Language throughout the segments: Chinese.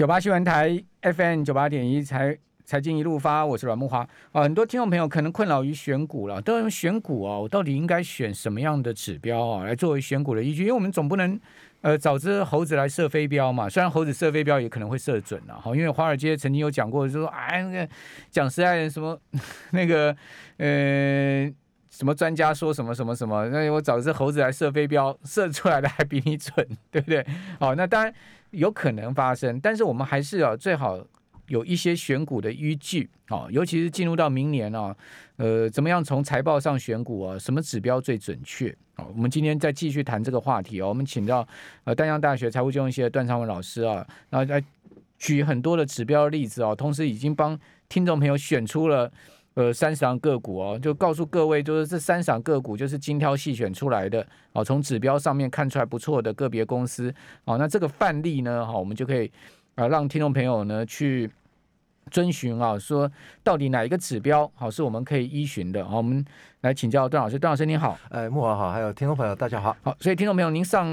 九八新闻台 FM 九八点一财财经一路发，我是阮慕驊啊。很多听众朋友可能困扰于选股了，都用选股啊，我到底应该选什么样的指标啊，来作为选股的依据？因为我们总不能呃找只猴子来射飞镖嘛。虽然猴子射飞镖也可能会射准了哈，因为华尔街曾经有讲过，就说哎那个讲实在的什么 那个呃什么专家说什么什么什么，那我找只猴子来射飞镖，射出来的还比你准，对不对？好，那当然。有可能发生，但是我们还是要最好有一些选股的依据啊，尤其是进入到明年啊，呃，怎么样从财报上选股啊？什么指标最准确啊？我们今天再继续谈这个话题哦。我们请到呃丹江大学财务金融系的段昌文老师啊，然后来举很多的指标例子啊，同时已经帮听众朋友选出了。呃，三十档个股哦，就告诉各位，就是这三十档个股就是精挑细选出来的哦，从指标上面看出来不错的个别公司哦，那这个范例呢，好，我们就可以啊，让听众朋友呢去遵循啊，说到底哪一个指标好是我们可以依循的，好，我们。来请教段老师，段老师您好，哎，木华好，还有听众朋友大家好，好，所以听众朋友您上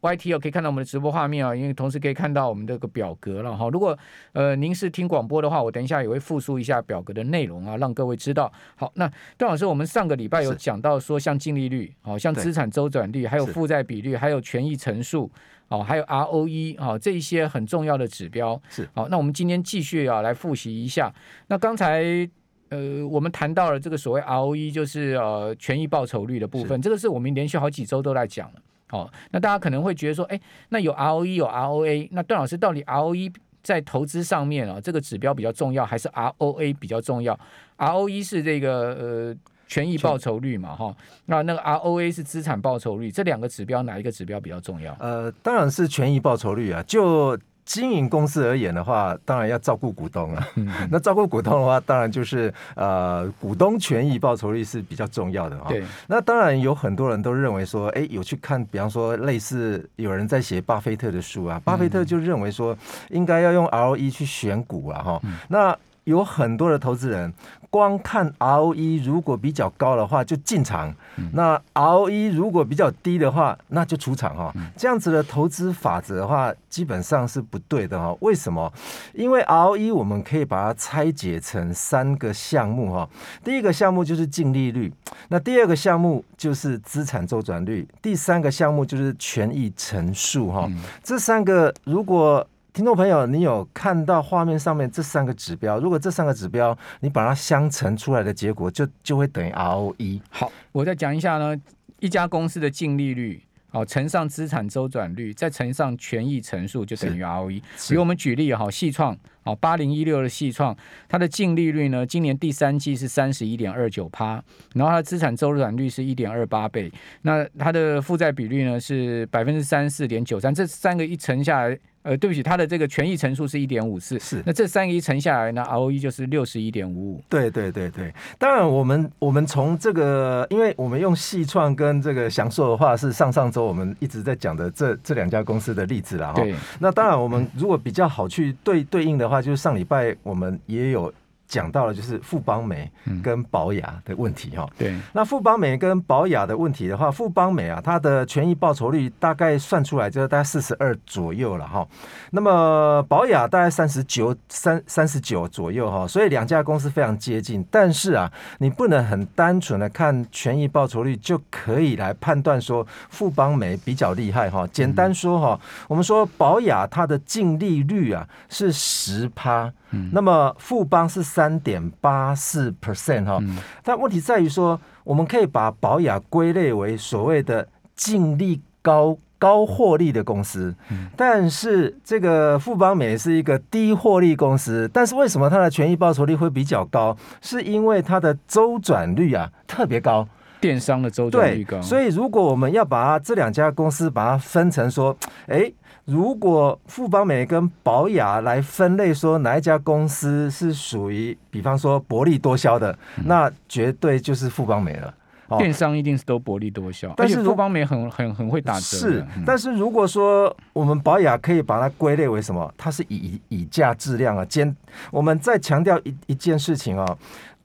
YT 哦，可以看到我们的直播画面啊，因为同时可以看到我们这个表格了哈。如果呃您是听广播的话，我等一下也会复述一下表格的内容啊，让各位知道。好，那段老师，我们上个礼拜有讲到说，像净利率，好像资产周转率，还有负债比率，还有权益乘数，哦，还有 ROE 啊，这一些很重要的指标是。好，那我们今天继续啊来复习一下。那刚才。呃，我们谈到了这个所谓 ROE，就是呃权益报酬率的部分，这个是我们连续好几周都在讲了。好、哦，那大家可能会觉得说，哎，那有 ROE 有 ROA，那段老师到底 ROE 在投资上面啊，这个指标比较重要，还是 ROA 比较重要？ROE 是这个呃权益报酬率嘛，哈、哦，那那个 ROA 是资产报酬率，这两个指标哪一个指标比较重要？呃，当然是权益报酬率啊，就。经营公司而言的话，当然要照顾股东啊。那照顾股东的话，当然就是呃，股东权益报酬率是比较重要的啊。对。那当然有很多人都认为说，哎，有去看，比方说类似有人在写巴菲特的书啊，巴菲特就认为说，应该要用 ROE 去选股啊。哈。那有很多的投资人。光看 ROE 如果比较高的话就进场，那 ROE 如果比较低的话那就出场哈。这样子的投资法则的话基本上是不对的哈。为什么？因为 ROE 我们可以把它拆解成三个项目哈。第一个项目就是净利率，那第二个项目就是资产周转率，第三个项目就是权益乘数哈。这三个如果听众朋友，你有看到画面上面这三个指标？如果这三个指标你把它相乘出来的结果就，就就会等于 ROE。好，我再讲一下呢，一家公司的净利率，好，乘上资产周转率，再乘上权益乘数，就等于 ROE。比如我们举例哈，细创。好，八零一六的细创，它的净利率呢，今年第三季是三十一点二九趴，然后它的资产周转率是一点二八倍，那它的负债比率呢是百分之三十四点九三，这三个一乘下来，呃，对不起，它的这个权益乘数是一点五四，是，那这三个一乘下来呢，ROE 就是六十一点五五。对对对对，当然我们我们从这个，因为我们用细创跟这个祥硕的话是上上周我们一直在讲的这这两家公司的例子了哈。对，那当然我们如果比较好去对对应的话。话就是上礼拜我们也有讲到了，就是富邦美跟保雅的问题哈。对，那富邦美跟保雅的问题的话，富邦美啊，它的权益报酬率大概算出来就是大概四十二左右了哈。那么保雅大概三十九三三十九左右哈，所以两家公司非常接近。但是啊，你不能很单纯的看权益报酬率就可以来判断说富邦美比较厉害哈。简单说哈，我们说保雅它的净利率啊是十趴。那么富邦是三点八四 percent 哈，但问题在于说，我们可以把保雅归类为所谓的净利高、高获利的公司，但是这个富邦美是一个低获利公司，但是为什么它的权益报酬率会比较高？是因为它的周转率啊特别高，电商的周转率高。所以如果我们要把它这两家公司把它分成说，哎。如果富邦美跟宝雅来分类，说哪一家公司是属于，比方说薄利多销的，那绝对就是富邦美了。电商一定是都薄利多销，但是富邦美很很很会打折。是，但是如果说我们宝雅可以把它归类为什么？它是以以价质量啊。兼我们再强调一一件事情啊，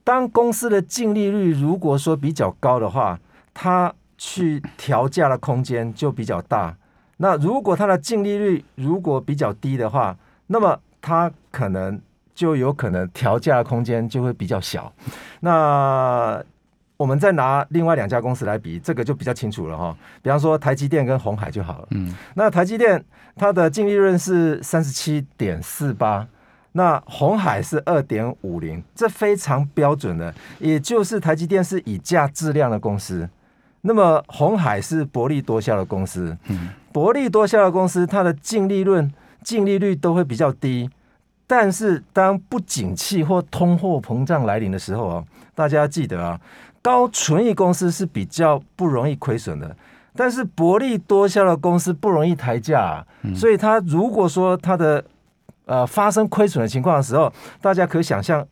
当公司的净利率如果说比较高的话，它去调价的空间就比较大。那如果它的净利率如果比较低的话，那么它可能就有可能调价的空间就会比较小。那我们再拿另外两家公司来比，这个就比较清楚了哈。比方说台积电跟红海就好了。嗯，那台积电它的净利润是三十七点四八，那红海是二点五零，这非常标准的。也就是台积电是以价质量的公司，那么红海是薄利多销的公司。嗯，薄利多销的公司，它的净利润、净利率都会比较低。但是当不景气或通货膨胀来临的时候啊，大家要记得啊。高纯益公司是比较不容易亏损的，但是薄利多销的公司不容易抬价，啊，所以它如果说它的呃发生亏损的情况的时候，大家可以想象，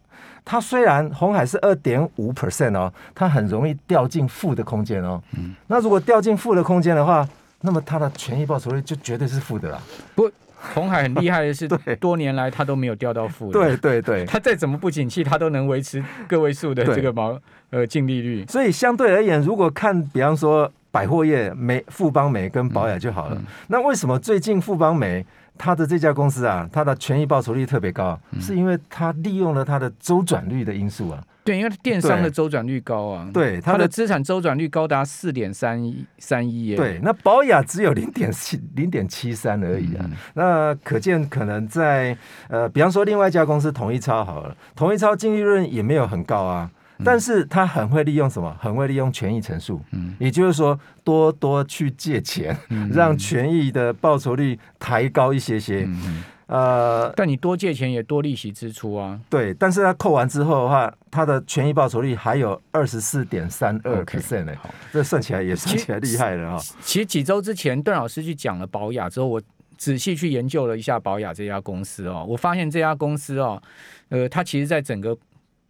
它虽然红海是二点五 percent 哦，它很容易掉进负的空间哦。那如果掉进负的空间的话，那么它的权益报酬率就绝对是负的啦。不。红海很厉害的是，多年来它都没有掉到负的。对对对，它再怎么不景气，它都能维持个位数的这个毛呃净利率。所以相对而言，如果看比方说百货业，美富邦美跟保雅就好了。嗯嗯、那为什么最近富邦美它的这家公司啊，它的权益报酬率特别高？嗯、是因为它利用了它的周转率的因素啊。对，因为电商的周转率高啊，对，它的资产周转率高达四点三一三一耶。对，那保雅只有零点七零点七三而已啊。嗯、那可见可能在呃，比方说另外一家公司统一超好了，统一超净利润也没有很高啊，嗯、但是他很会利用什么？很会利用权益乘数，嗯，也就是说多多去借钱，嗯、让权益的报酬率抬高一些些。嗯呃，但你多借钱也多利息支出啊。对，但是它扣完之后的话，它的权益报酬率还有二十四点三二 percent 呢。好，这算起来也算起来厉害了哈。其实几周之前，邓老师去讲了保雅之后，我仔细去研究了一下保雅这家公司哦，我发现这家公司哦，呃，它其实在整个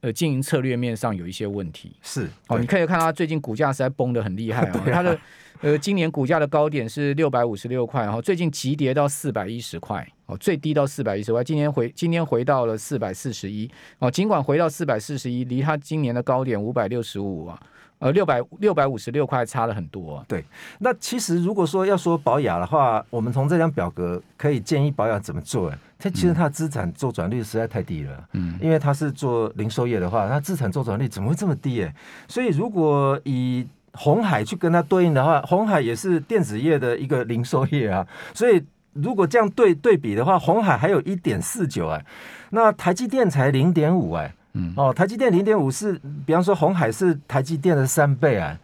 呃经营策略面上有一些问题。是哦，你可以看到它最近股价实在崩的很厉害啊，它的。呃，今年股价的高点是六百五十六块，然后最近急跌到四百一十块，哦，最低到四百一十块，今年回今天回到了四百四十一，哦，尽管回到四百四十一，离它今年的高点五百六十五啊，呃，六百六百五十六块差了很多啊。对，那其实如果说要说保养的话，我们从这张表格可以建议保养怎么做？它其实它的资产周转率实在太低了，嗯，因为它是做零售业的话，它资产周转率怎么会这么低？哎，所以如果以鸿海去跟它对应的话，红海也是电子业的一个零售业啊，所以如果这样对对比的话，红海还有一点四九哎，那台积电才零点五哎，嗯。哦，台积电零点五是，比方说红海是台积电的三倍啊。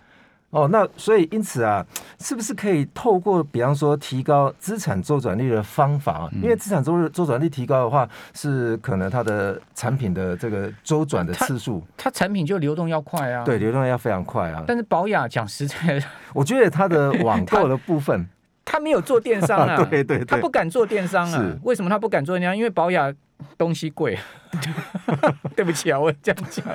哦，那所以因此啊，是不是可以透过比方说提高资产周转率的方法啊？因为资产周周转率提高的话，是可能它的产品的这个周转的次数，它产品就流动要快啊。对，流动要非常快啊。但是保雅讲实在，我觉得它的网购的部分，它没有做电商啊。对对对，它不敢做电商啊。为什么它不敢做电商？因为保雅东西贵。对不起啊，我这样讲，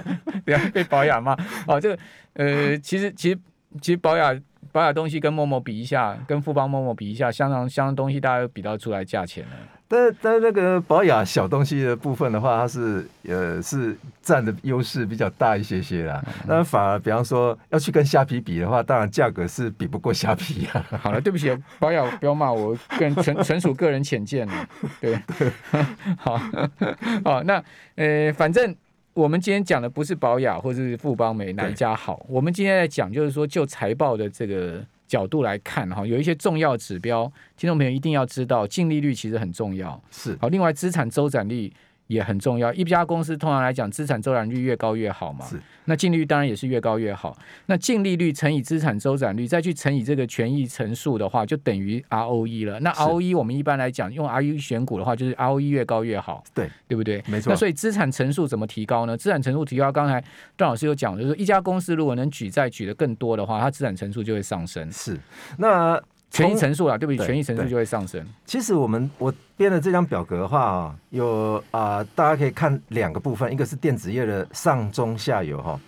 不要被保雅骂。哦，这个呃，其实其实。其实保雅保雅东西跟 momo 比一下，跟富邦 momo 比一下，相当相当东西大家都比到出来价钱了。但但那个保雅小东西的部分的话，它是呃是占的优势比较大一些些啦。那、嗯、反而比方说要去跟虾皮比的话，当然价格是比不过虾皮啊。好了，对不起，保雅不要骂我，个人纯 纯属个人浅见了。对，对 好，好，那呃反正。我们今天讲的不是保雅或者是富邦美哪一家好，我们今天在讲就是说就财报的这个角度来看哈，有一些重要指标，听众朋友一定要知道，净利率其实很重要，是。好，另外资产周转率。也很重要。一家公司通常来讲，资产周转率越高越好嘛。是。那净利率当然也是越高越好。那净利率乘以资产周转率，再去乘以这个权益乘数的话，就等于 ROE 了。那 ROE 我们一般来讲用 ROE 选股的话，就是 ROE 越高越好。对，对不对？没错。那所以资产乘数怎么提高呢？资产乘数提高，刚才段老师有讲，就是一家公司如果能举债举的更多的话，它资产乘数就会上升。是。那。权益乘数啊，对不对？权益乘数就会上升。其实我们我编的这张表格的话啊，有啊、呃，大家可以看两个部分，一个是电子业的上中下游哈，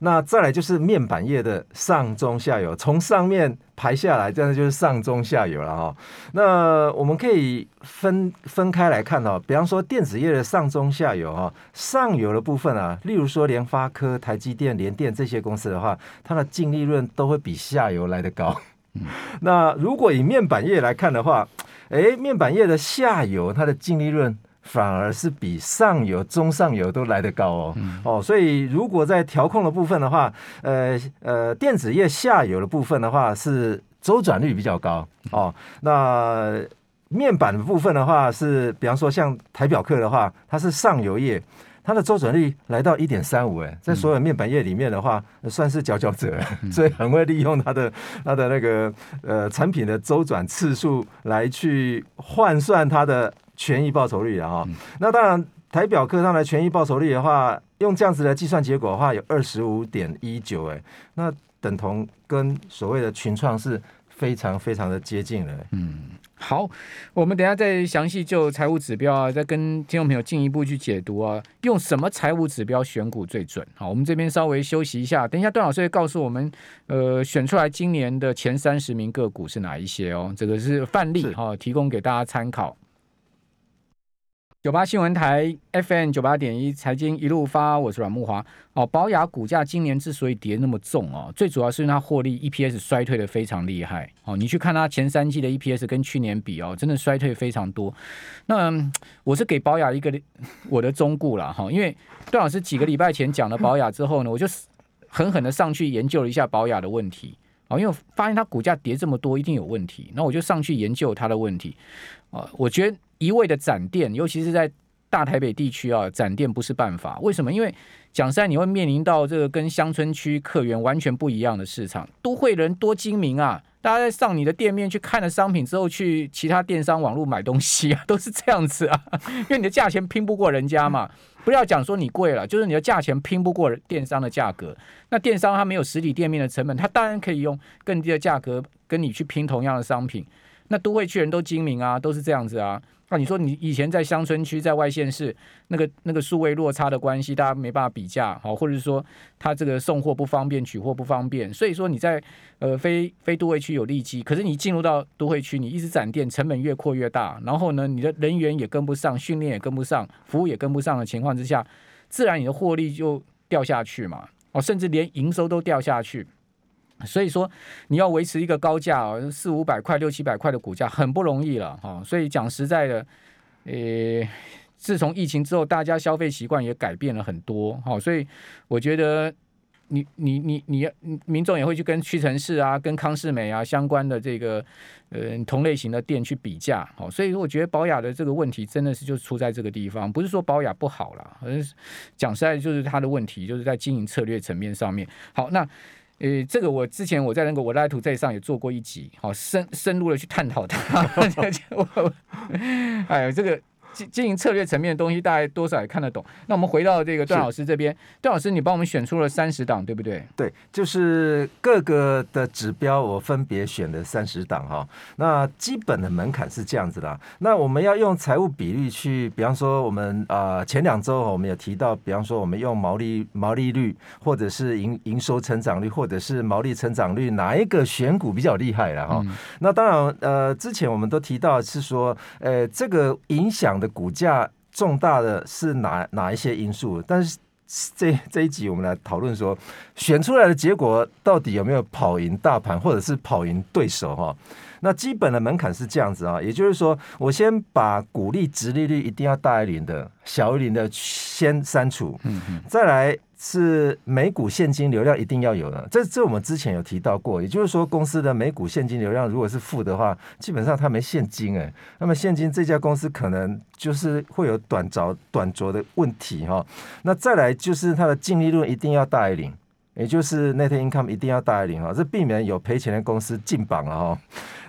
那再来就是面板业的上中下游，从上面排下来，这样就是上中下游了哈。那我们可以分分开来看哦，比方说电子业的上中下游哈，上游的部分啊，例如说联发科、台积电、联电这些公司的话，它的净利润都会比下游来得高。那如果以面板业来看的话，诶，面板业的下游它的净利润反而是比上游、中上游都来得高哦。嗯、哦，所以如果在调控的部分的话，呃呃，电子业下游的部分的话是周转率比较高哦。那面板的部分的话是，比方说像台表客的话，它是上游业。它的周转率来到一点三五，哎，在所有面板业里面的话，算是佼佼者，所以很会利用它的它的那个呃产品的周转次数来去换算它的权益报酬率的哈。那当然，台表科上的权益报酬率的话，用这样子的计算结果的话，有二十五点一九，哎，那等同跟所谓的群创是非常非常的接近了，嗯。好，我们等下再详细就财务指标啊，再跟听众朋友进一步去解读啊，用什么财务指标选股最准？好，我们这边稍微休息一下，等一下段老师会告诉我们，呃，选出来今年的前三十名个股是哪一些哦，这个是范例哈、哦，提供给大家参考。九八新闻台 FM 九八点一财经一路发，我是阮慕华。哦，宝雅股价今年之所以跌那么重哦，最主要是因为它获利 EPS 衰退的非常厉害。哦，你去看它前三季的 EPS 跟去年比哦，真的衰退非常多。那我是给宝雅一个我的忠告了哈，因为段老师几个礼拜前讲了宝雅之后呢，我就狠狠的上去研究了一下宝雅的问题。因为发现它股价跌这么多，一定有问题。那我就上去研究它的问题。啊，我觉得。一味的展店，尤其是在大台北地区啊，展店不是办法。为什么？因为讲实在，你会面临到这个跟乡村区客源完全不一样的市场。都会人多精明啊，大家在上你的店面去看了商品之后，去其他电商网络买东西啊，都是这样子啊。因为你的价钱拼不过人家嘛，不要讲说你贵了，就是你的价钱拼不过电商的价格。那电商它没有实体店面的成本，它当然可以用更低的价格跟你去拼同样的商品。那都会去人都精明啊，都是这样子啊。你说你以前在乡村区、在外县市，那个那个数位落差的关系，大家没办法比价，好，或者是说他这个送货不方便、取货不方便，所以说你在呃非非都会区有利基，可是你进入到都会区，你一直展店，成本越扩越大，然后呢，你的人员也跟不上，训练也跟不上，服务也跟不上的情况之下，自然你的获利就掉下去嘛，哦，甚至连营收都掉下去。所以说，你要维持一个高价哦，四五百块、六七百块的股价很不容易了哈。所以讲实在的，呃，自从疫情之后，大家消费习惯也改变了很多哈。所以我觉得你，你你你你，民众也会去跟屈臣氏啊、跟康是美啊相关的这个呃同类型的店去比价。好，所以我觉得宝雅的这个问题真的是就出在这个地方，不是说宝雅不好啦，而是讲实在就是它的问题，就是在经营策略层面上面。好，那。呃，这个我之前我在那个我拉图在上也做过一集，好深深入的去探讨它。哎呀，这个。经经营策略层面的东西，大概多少也看得懂。那我们回到这个段老师这边，段老师，你帮我们选出了三十档，对不对？对，就是各个的指标，我分别选了三十档哈。那基本的门槛是这样子啦。那我们要用财务比率去，比方说我们啊、呃、前两周我们有提到，比方说我们用毛利毛利率，或者是营营收成长率，或者是毛利成长率，哪一个选股比较厉害了哈？嗯、那当然呃，之前我们都提到是说，呃，这个影响。股价重大的是哪哪一些因素？但是这这一集我们来讨论说，选出来的结果到底有没有跑赢大盘，或者是跑赢对手？哈，那基本的门槛是这样子啊，也就是说，我先把股利、殖利率一定要大于零的、小于零的先删除，嗯嗯，再来。是每股现金流量一定要有的，这这我们之前有提到过，也就是说公司的每股现金流量如果是负的话，基本上它没现金哎，那么现金这家公司可能就是会有短着短着的问题哈。那再来就是它的净利润一定要大于零，也就是 net income 一定要大于零哈，这避免有赔钱的公司进榜了哈。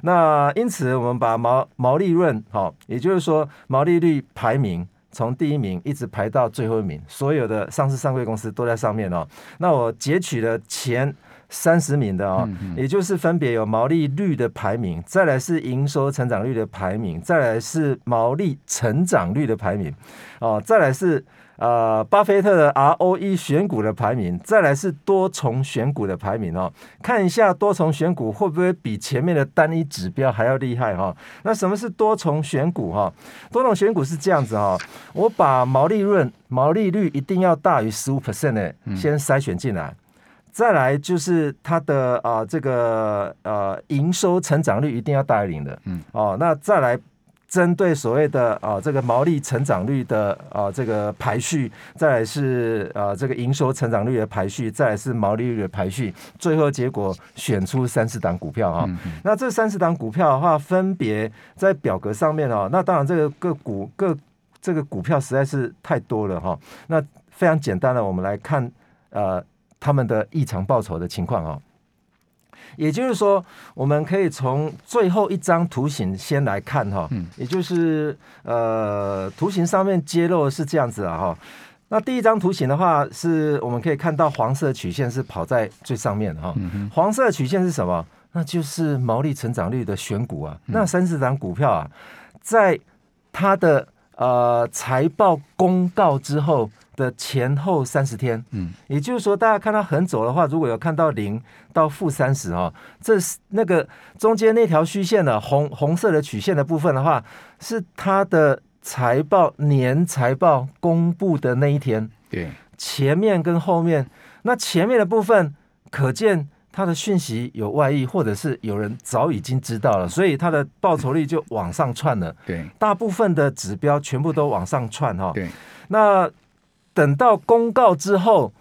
那因此我们把毛毛利润哈，也就是说毛利率排名。从第一名一直排到最后一名，所有的上市上柜公司都在上面哦。那我截取了前三十名的哦，也就是分别有毛利率的排名，再来是营收成长率的排名，再来是毛利成长率的排名，哦，再来是。呃，巴菲特的 ROE 选股的排名，再来是多重选股的排名哦。看一下多重选股会不会比前面的单一指标还要厉害哈、哦？那什么是多重选股哈？多重选股是这样子哈，我把毛利润、毛利率一定要大于十五 percent 的先筛选进来，再来就是它的啊这个呃营收成长率一定要大于零的，嗯哦，那再来。针对所谓的啊这个毛利成长率的啊这个排序，再来是啊这个营收成长率的排序，再来是毛利率的排序，最后结果选出三十档股票啊。嗯、哼那这三十档股票的话，分别在表格上面哦。那当然这个个股各这个股票实在是太多了哈。那非常简单的，我们来看呃他们的异常报酬的情况啊。也就是说，我们可以从最后一张图形先来看哈，也就是呃，图形上面揭露的是这样子啊哈。那第一张图形的话，是我们可以看到黄色曲线是跑在最上面哈。黄色曲线是什么？那就是毛利成长率的选股啊。那三十档股票啊，在它的呃财报公告之后。的前后三十天，嗯，也就是说，大家看到横走的话，如果有看到零到负三十哦，这是那个中间那条虚线的红红色的曲线的部分的话，是它的财报年财报公布的那一天，对，前面跟后面，那前面的部分可见它的讯息有外溢，或者是有人早已经知道了，所以它的报酬率就往上窜了，对，大部分的指标全部都往上窜哈，对，那。等到公告之后，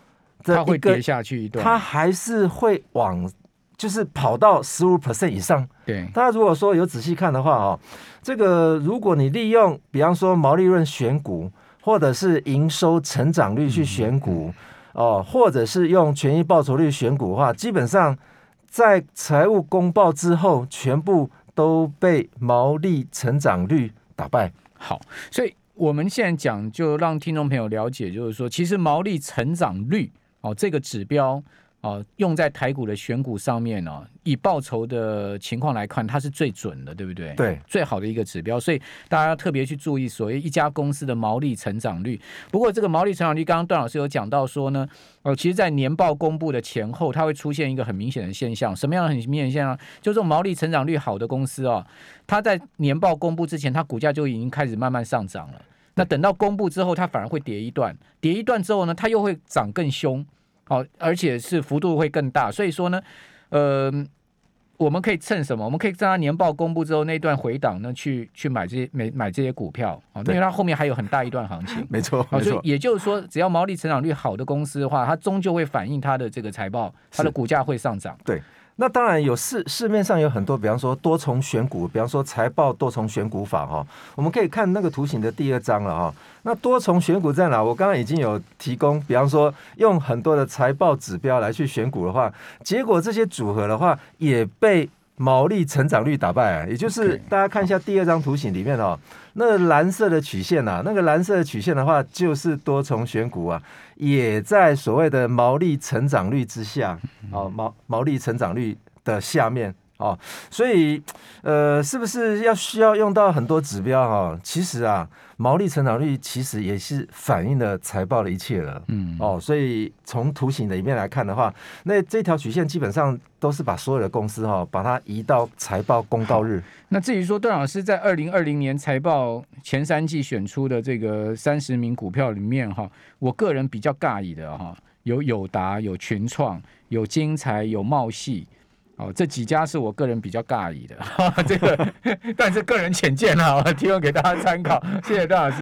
它会跌下去一段，它还是会往，就是跑到十五 percent 以上。对，大家如果说有仔细看的话哦，这个如果你利用，比方说毛利润选股，或者是营收成长率去选股，哦，或者是用权益报酬率选股的话，基本上在财务公报之后，全部都被毛利成长率打败。好，所以。我们现在讲，就让听众朋友了解，就是说，其实毛利成长率哦，这个指标哦，用在台股的选股上面哦，以报酬的情况来看，它是最准的，对不对？对，最好的一个指标，所以大家要特别去注意所谓一家公司的毛利成长率。不过，这个毛利成长率，刚刚段老师有讲到说呢，哦，其实，在年报公布的前后，它会出现一个很明显的现象，什么样的很明显现象？就是毛利成长率好的公司哦。它在年报公布之前，它股价就已经开始慢慢上涨了。那等到公布之后，它反而会跌一段，跌一段之后呢，它又会涨更凶，好，而且是幅度会更大。所以说呢，呃，我们可以趁什么？我们可以在它年报公布之后那段回档呢，去去买这些买买这些股票啊，因为它后面还有很大一段行情。没错，没错。所以也就是说，只要毛利成长率好的公司的话，它终究会反映它的这个财报，它的股价会上涨。对。那当然有市市面上有很多，比方说多重选股，比方说财报多重选股法哈，我们可以看那个图形的第二章了哈。那多重选股在哪？我刚刚已经有提供，比方说用很多的财报指标来去选股的话，结果这些组合的话也被毛利成长率打败，也就是大家看一下第二张图形里面哦，那个蓝色的曲线啊，那个蓝色的曲线的话就是多重选股啊，也在所谓的毛利成长率之下啊，毛毛利成长率的下面哦，所以呃，是不是要需要用到很多指标哈？其实啊。毛利成长率其实也是反映了财报的一切了，嗯，哦，所以从图形的里面来看的话，那这条曲线基本上都是把所有的公司哈，把它移到财报公告日。那至于说段老师在二零二零年财报前三季选出的这个三十名股票里面哈，我个人比较尬意的哈，有友达、有群创、有精彩、有茂矽。哦，这几家是我个人比较尬意的，这个，但是个人浅见啊，提供给大家参考。谢谢段老师。